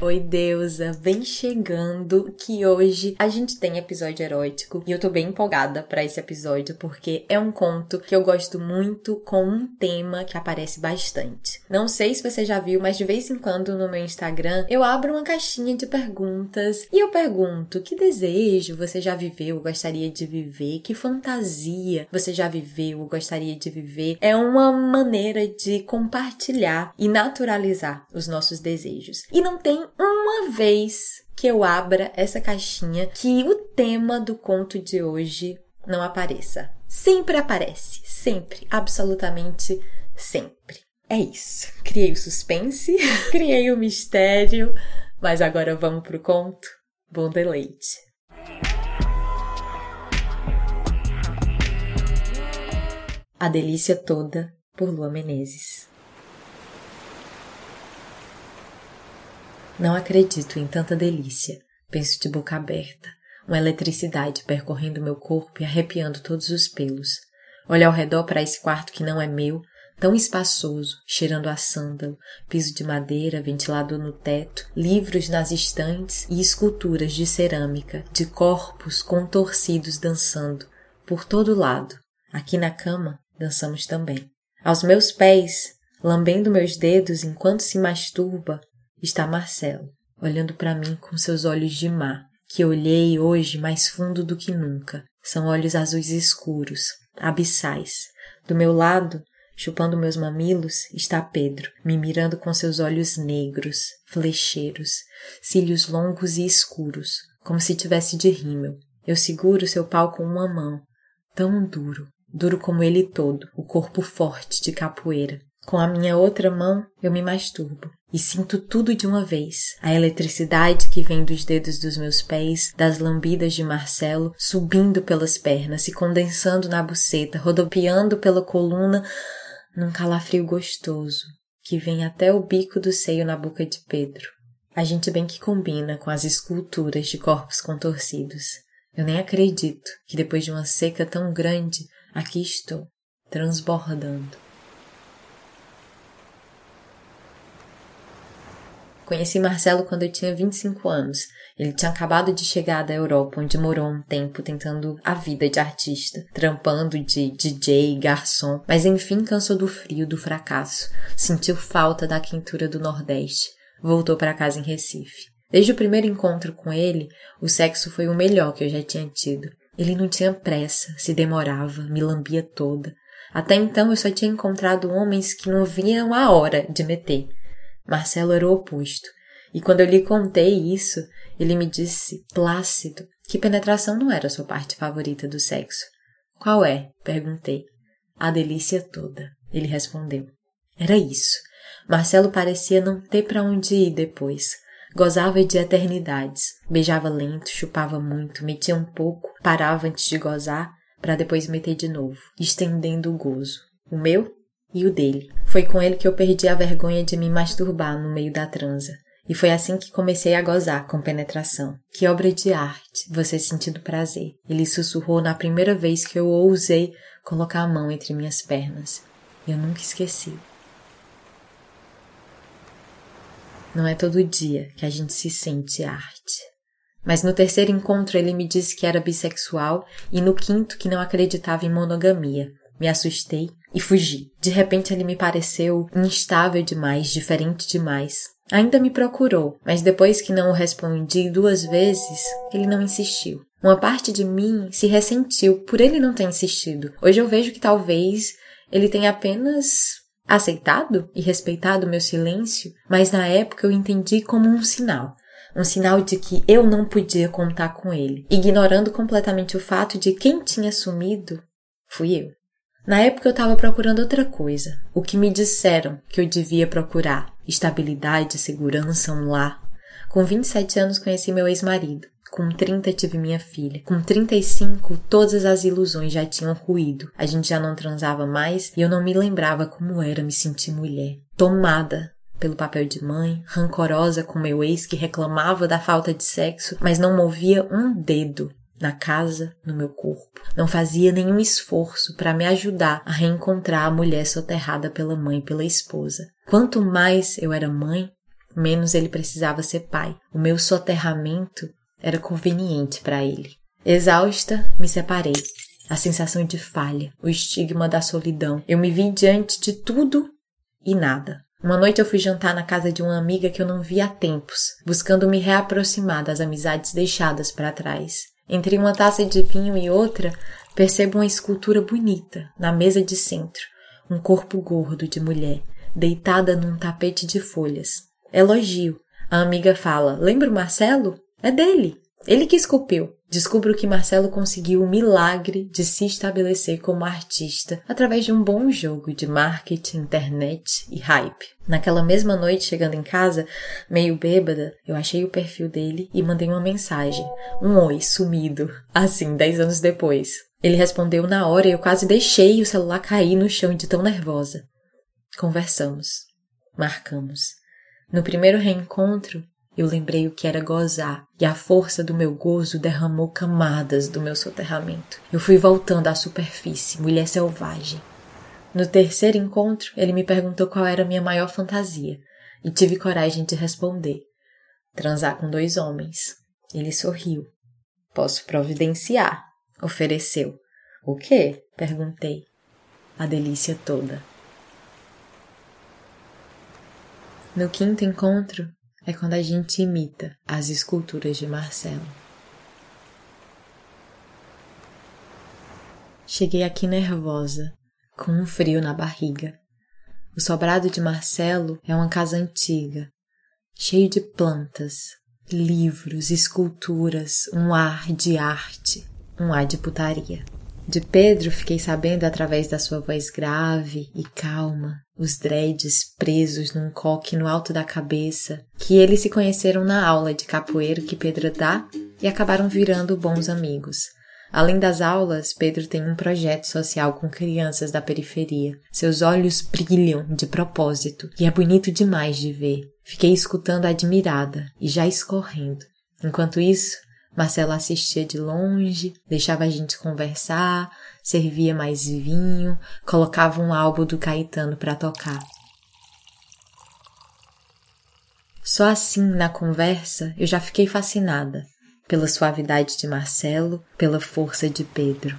Oi, deusa, vem chegando que hoje a gente tem episódio erótico e eu tô bem empolgada para esse episódio porque é um conto que eu gosto muito com um tema que aparece bastante. Não sei se você já viu, mas de vez em quando no meu Instagram eu abro uma caixinha de perguntas e eu pergunto: que desejo você já viveu, gostaria de viver? Que fantasia você já viveu, gostaria de viver? É uma maneira de compartilhar e naturalizar os nossos desejos. E não tem uma vez que eu abra essa caixinha que o tema do conto de hoje não apareça. Sempre aparece, sempre, absolutamente sempre. É isso. Criei o suspense, criei o mistério, mas agora vamos pro conto. Bom deleite. A delícia toda por Lua Menezes. Não acredito em tanta delícia, penso de boca aberta, uma eletricidade percorrendo meu corpo e arrepiando todos os pelos. Olho ao redor para esse quarto que não é meu, tão espaçoso, cheirando a sândalo, piso de madeira, ventilador no teto, livros nas estantes e esculturas de cerâmica, de corpos contorcidos dançando, por todo lado. Aqui na cama, dançamos também. Aos meus pés, lambendo meus dedos enquanto se masturba, está Marcelo, olhando para mim com seus olhos de mar, que olhei hoje mais fundo do que nunca. São olhos azuis escuros, abissais. Do meu lado, chupando meus mamilos, está Pedro, me mirando com seus olhos negros, flecheiros, cílios longos e escuros, como se tivesse de rímel. Eu seguro seu pau com uma mão, tão duro, duro como ele todo, o corpo forte de capoeira. Com a minha outra mão, eu me masturbo e sinto tudo de uma vez. A eletricidade que vem dos dedos dos meus pés, das lambidas de Marcelo, subindo pelas pernas, se condensando na buceta, rodopiando pela coluna, num calafrio gostoso que vem até o bico do seio na boca de Pedro. A gente bem que combina com as esculturas de corpos contorcidos. Eu nem acredito que depois de uma seca tão grande, aqui estou, transbordando. Conheci Marcelo quando eu tinha 25 anos. Ele tinha acabado de chegar da Europa, onde morou um tempo tentando a vida de artista, trampando de DJ, garçom, mas enfim cansou do frio, do fracasso. Sentiu falta da quentura do Nordeste. Voltou para casa em Recife. Desde o primeiro encontro com ele, o sexo foi o melhor que eu já tinha tido. Ele não tinha pressa, se demorava, me lambia toda. Até então eu só tinha encontrado homens que não viam a hora de meter. Marcelo era o oposto. E quando eu lhe contei isso, ele me disse, plácido, que penetração não era sua parte favorita do sexo. Qual é? perguntei. A delícia toda, ele respondeu. Era isso. Marcelo parecia não ter para onde ir depois. Gozava de eternidades. Beijava lento, chupava muito, metia um pouco, parava antes de gozar, para depois meter de novo, estendendo o gozo. O meu e o dele. Foi com ele que eu perdi a vergonha de me masturbar no meio da transa. E foi assim que comecei a gozar com penetração. Que obra de arte, você sentindo prazer. Ele sussurrou na primeira vez que eu ousei colocar a mão entre minhas pernas. Eu nunca esqueci. Não é todo dia que a gente se sente arte. Mas no terceiro encontro ele me disse que era bissexual e no quinto que não acreditava em monogamia. Me assustei e fugi. De repente ele me pareceu instável demais, diferente demais. Ainda me procurou, mas depois que não o respondi duas vezes, ele não insistiu. Uma parte de mim se ressentiu por ele não ter insistido. Hoje eu vejo que talvez ele tenha apenas aceitado e respeitado meu silêncio, mas na época eu entendi como um sinal. Um sinal de que eu não podia contar com ele, ignorando completamente o fato de quem tinha sumido fui eu. Na época eu estava procurando outra coisa. O que me disseram que eu devia procurar: estabilidade, segurança, um lar. Com 27 anos conheci meu ex-marido. Com 30 tive minha filha. Com 35, todas as ilusões já tinham ruído. A gente já não transava mais e eu não me lembrava como era me sentir mulher. Tomada pelo papel de mãe, rancorosa com meu ex que reclamava da falta de sexo, mas não movia um dedo na casa, no meu corpo. Não fazia nenhum esforço para me ajudar a reencontrar a mulher soterrada pela mãe e pela esposa. Quanto mais eu era mãe, menos ele precisava ser pai. O meu soterramento era conveniente para ele. Exausta, me separei. A sensação de falha, o estigma da solidão. Eu me vi diante de tudo e nada. Uma noite eu fui jantar na casa de uma amiga que eu não via há tempos, buscando me reaproximar das amizades deixadas para trás. Entre uma taça de vinho e outra, percebo uma escultura bonita na mesa de centro, um corpo gordo de mulher, deitada num tapete de folhas. Elogio. A amiga fala: Lembra o Marcelo? É dele. Ele que esculpiu. Descubro que Marcelo conseguiu o milagre de se estabelecer como artista através de um bom jogo de marketing, internet e hype. Naquela mesma noite, chegando em casa, meio bêbada, eu achei o perfil dele e mandei uma mensagem. Um oi sumido. Assim, dez anos depois. Ele respondeu na hora e eu quase deixei o celular cair no chão de tão nervosa. Conversamos. Marcamos. No primeiro reencontro, eu lembrei o que era gozar, e a força do meu gozo derramou camadas do meu soterramento. Eu fui voltando à superfície, mulher selvagem. No terceiro encontro, ele me perguntou qual era a minha maior fantasia, e tive coragem de responder: transar com dois homens. Ele sorriu. Posso providenciar, ofereceu. O quê? perguntei. A delícia toda. No quinto encontro, é quando a gente imita as esculturas de Marcelo. Cheguei aqui nervosa, com um frio na barriga. O sobrado de Marcelo é uma casa antiga, cheio de plantas, livros, esculturas, um ar de arte, um ar de putaria. De Pedro fiquei sabendo através da sua voz grave e calma, os dreads presos num coque no alto da cabeça, que eles se conheceram na aula de capoeira que Pedro dá e acabaram virando bons amigos. Além das aulas, Pedro tem um projeto social com crianças da periferia. Seus olhos brilham de propósito e é bonito demais de ver. Fiquei escutando admirada e já escorrendo. Enquanto isso, Marcelo assistia de longe, deixava a gente conversar, servia mais vinho, colocava um álbum do Caetano para tocar. Só assim, na conversa, eu já fiquei fascinada pela suavidade de Marcelo, pela força de Pedro.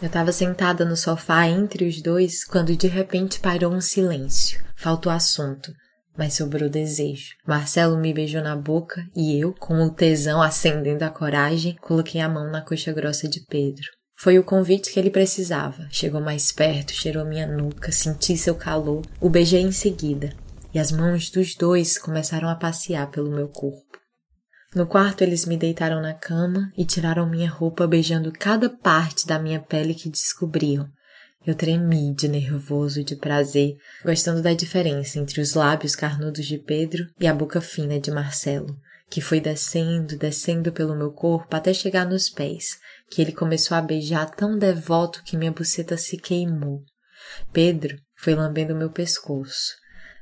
Eu estava sentada no sofá entre os dois quando de repente parou um silêncio. Faltou assunto mas sobrou desejo. Marcelo me beijou na boca e eu, com o tesão acendendo a coragem, coloquei a mão na coxa grossa de Pedro. Foi o convite que ele precisava. Chegou mais perto, cheirou minha nuca, senti seu calor, o beijei em seguida, e as mãos dos dois começaram a passear pelo meu corpo. No quarto eles me deitaram na cama e tiraram minha roupa beijando cada parte da minha pele que descobriam, eu tremi de nervoso e de prazer, gostando da diferença entre os lábios carnudos de Pedro e a boca fina de Marcelo, que foi descendo, descendo pelo meu corpo até chegar nos pés, que ele começou a beijar tão devoto que minha buceta se queimou. Pedro foi lambendo meu pescoço,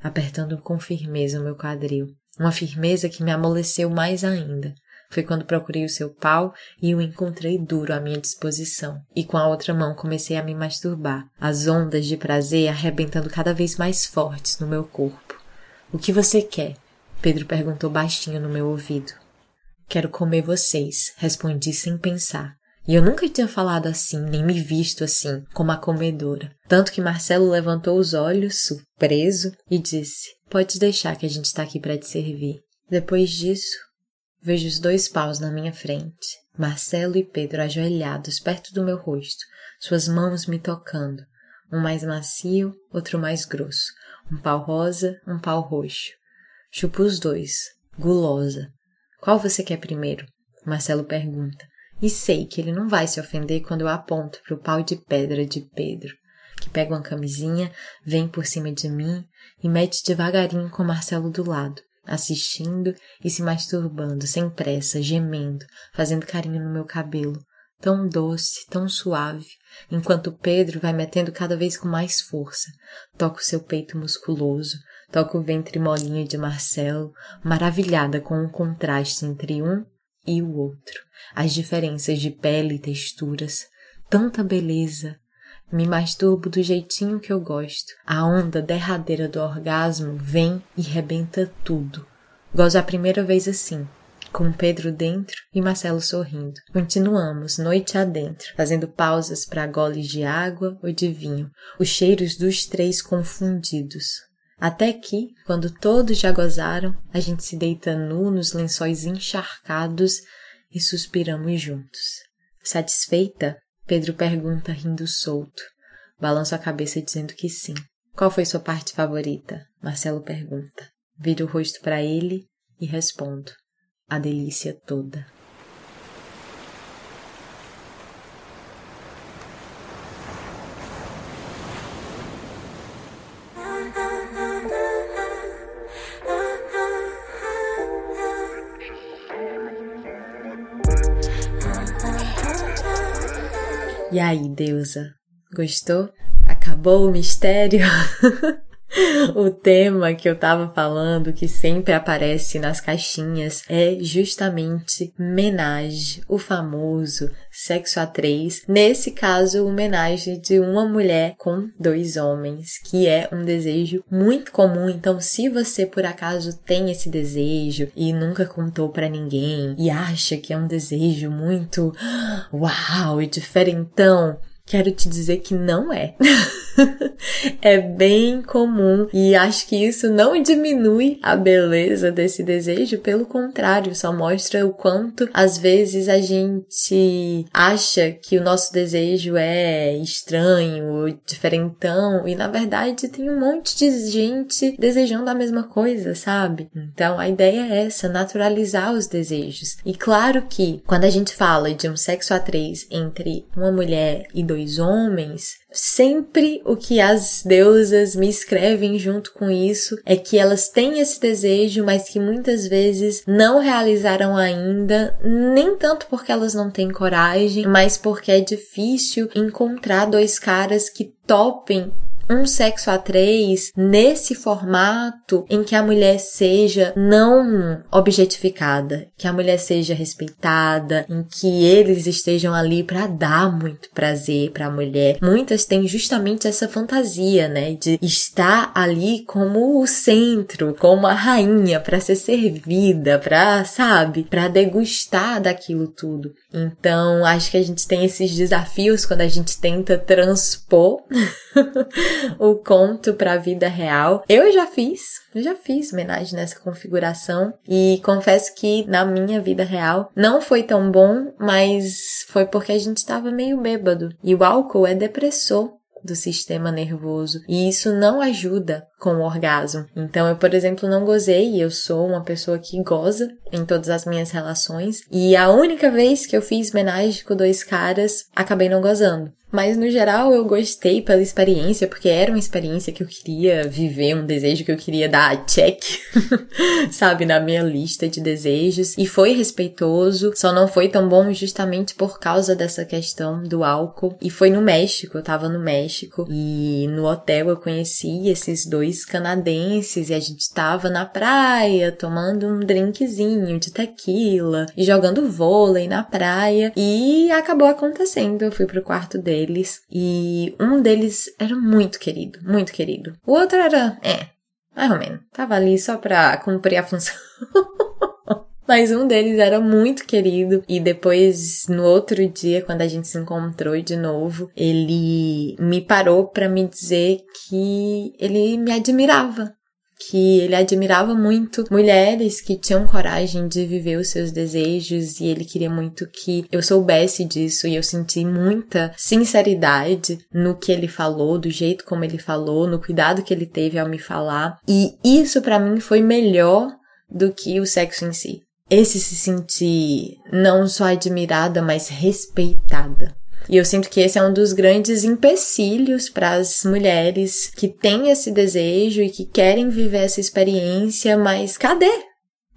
apertando com firmeza o meu quadril, uma firmeza que me amoleceu mais ainda, foi quando procurei o seu pau e o encontrei duro à minha disposição, e com a outra mão comecei a me masturbar, as ondas de prazer arrebentando cada vez mais fortes no meu corpo. O que você quer? Pedro perguntou baixinho no meu ouvido. Quero comer vocês, respondi sem pensar. E eu nunca tinha falado assim, nem me visto assim, como a comedora. Tanto que Marcelo levantou os olhos, surpreso, e disse: Pode deixar que a gente está aqui para te servir. Depois disso, Vejo os dois paus na minha frente, Marcelo e Pedro ajoelhados perto do meu rosto, suas mãos me tocando, um mais macio, outro mais grosso, um pau rosa, um pau roxo. Chupo os dois, gulosa. Qual você quer primeiro? Marcelo pergunta, e sei que ele não vai se ofender quando eu aponto para o pau de pedra de Pedro, que pega uma camisinha, vem por cima de mim e mete devagarinho com Marcelo do lado assistindo e se masturbando sem pressa, gemendo, fazendo carinho no meu cabelo, tão doce, tão suave, enquanto Pedro vai metendo cada vez com mais força. Toca o seu peito musculoso, toca o ventre molinho de Marcelo, maravilhada com o contraste entre um e o outro, as diferenças de pele e texturas, tanta beleza. Me masturbo do jeitinho que eu gosto. A onda derradeira do orgasmo vem e rebenta tudo. Gosto a primeira vez assim, com Pedro dentro e Marcelo sorrindo. Continuamos, noite adentro, fazendo pausas para goles de água ou de vinho, os cheiros dos três confundidos. Até que, quando todos já gozaram, a gente se deita nu nos lençóis encharcados e suspiramos juntos. Satisfeita, Pedro pergunta rindo solto. Balanço a cabeça dizendo que sim. Qual foi sua parte favorita? Marcelo pergunta. Viro o rosto para ele e respondo: a delícia toda. E aí, deusa? Gostou? Acabou o mistério? o tema que eu tava falando, que sempre aparece nas caixinhas, é justamente menage, o famoso sexo a três. Nesse caso, o menage de uma mulher com dois homens, que é um desejo muito comum. Então, se você por acaso tem esse desejo e nunca contou para ninguém e acha que é um desejo muito uau e diferentão, quero te dizer que não é. é bem comum e acho que isso não diminui a beleza desse desejo, pelo contrário, só mostra o quanto às vezes a gente acha que o nosso desejo é estranho, diferentão e na verdade tem um monte de gente desejando a mesma coisa, sabe? Então a ideia é essa, naturalizar os desejos. E claro que quando a gente fala de um sexo a três entre uma mulher e dois homens, Sempre o que as deusas me escrevem junto com isso é que elas têm esse desejo, mas que muitas vezes não realizaram ainda, nem tanto porque elas não têm coragem, mas porque é difícil encontrar dois caras que topem um sexo a três nesse formato em que a mulher seja não objetificada, que a mulher seja respeitada, em que eles estejam ali para dar muito prazer para a mulher. Muitas têm justamente essa fantasia, né, de estar ali como o centro, como a rainha para ser servida, para, sabe, para degustar daquilo tudo. Então, acho que a gente tem esses desafios quando a gente tenta transpor o conto para a vida real. Eu já fiz, eu já fiz homenagem nessa configuração e confesso que na minha vida real não foi tão bom, mas foi porque a gente estava meio bêbado. E o álcool é depressor do sistema nervoso e isso não ajuda com o orgasmo. Então, eu, por exemplo, não gozei, eu sou uma pessoa que goza em todas as minhas relações, e a única vez que eu fiz homenagem com dois caras, acabei não gozando. Mas no geral eu gostei pela experiência, porque era uma experiência que eu queria viver, um desejo que eu queria dar check, sabe, na minha lista de desejos. E foi respeitoso, só não foi tão bom justamente por causa dessa questão do álcool. E foi no México, eu tava no México, e no hotel eu conheci esses dois canadenses, e a gente tava na praia tomando um drinkzinho de tequila e jogando vôlei na praia. E acabou acontecendo, eu fui pro quarto dele deles e um deles era muito querido, muito querido. O outro era, é, mais ou menos, tava ali só pra cumprir a função. Mas um deles era muito querido e depois no outro dia, quando a gente se encontrou de novo, ele me parou para me dizer que ele me admirava, que ele admirava muito mulheres que tinham coragem de viver os seus desejos e ele queria muito que eu soubesse disso e eu senti muita sinceridade no que ele falou, do jeito como ele falou, no cuidado que ele teve ao me falar. E isso para mim foi melhor do que o sexo em si. Esse se sentir não só admirada, mas respeitada. E eu sinto que esse é um dos grandes empecilhos para as mulheres que têm esse desejo e que querem viver essa experiência, mas cadê?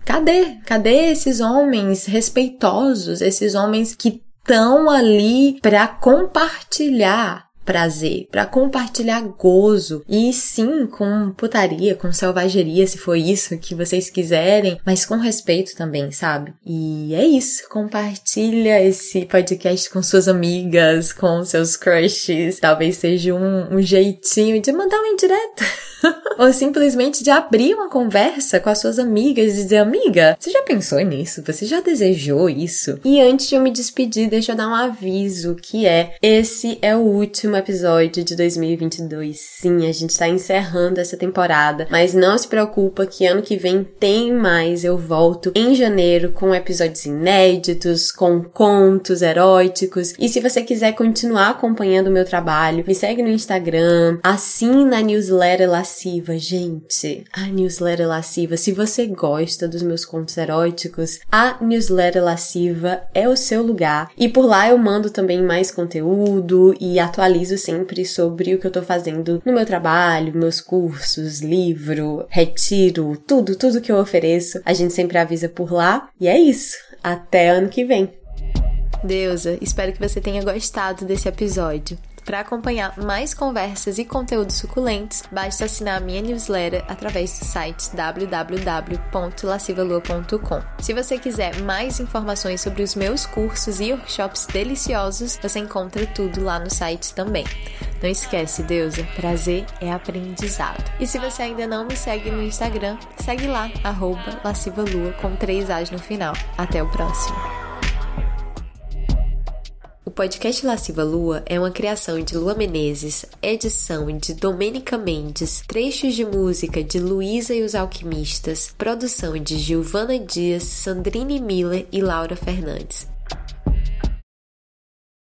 Cadê? Cadê esses homens respeitosos, esses homens que estão ali para compartilhar prazer, para compartilhar gozo e sim com putaria, com selvageria, se for isso que vocês quiserem, mas com respeito também, sabe? E é isso, compartilha esse podcast com suas amigas, com seus crushes, talvez seja um, um jeitinho de mandar uma indireta. Ou simplesmente de abrir uma conversa com as suas amigas e dizer, amiga, você já pensou nisso? Você já desejou isso? E antes de eu me despedir, deixa eu dar um aviso que é, esse é o último último episódio de 2022. Sim, a gente tá encerrando essa temporada, mas não se preocupa que ano que vem tem mais. Eu volto em janeiro com episódios inéditos, com contos eróticos. E se você quiser continuar acompanhando o meu trabalho, me segue no Instagram, assina a newsletter lasciva. Gente, a newsletter lasciva, se você gosta dos meus contos eróticos, a newsletter lasciva é o seu lugar. E por lá eu mando também mais conteúdo e atualizo atualizo sempre sobre o que eu tô fazendo no meu trabalho, meus cursos, livro, retiro, tudo, tudo que eu ofereço. A gente sempre avisa por lá. E é isso. Até ano que vem. Deusa, espero que você tenha gostado desse episódio. Para acompanhar mais conversas e conteúdos suculentos, basta assinar minha newsletter através do site www.lascivalua.com. Se você quiser mais informações sobre os meus cursos e workshops deliciosos, você encontra tudo lá no site também. Não esquece, deusa, prazer é aprendizado. E se você ainda não me segue no Instagram, segue lá, arroba lascivalua com três As no final. Até o próximo! Podcast Lasciva Lua é uma criação de Lua Menezes, edição de Domênica Mendes, trechos de música de Luísa e os Alquimistas, produção de Giovana Dias, Sandrine Miller e Laura Fernandes.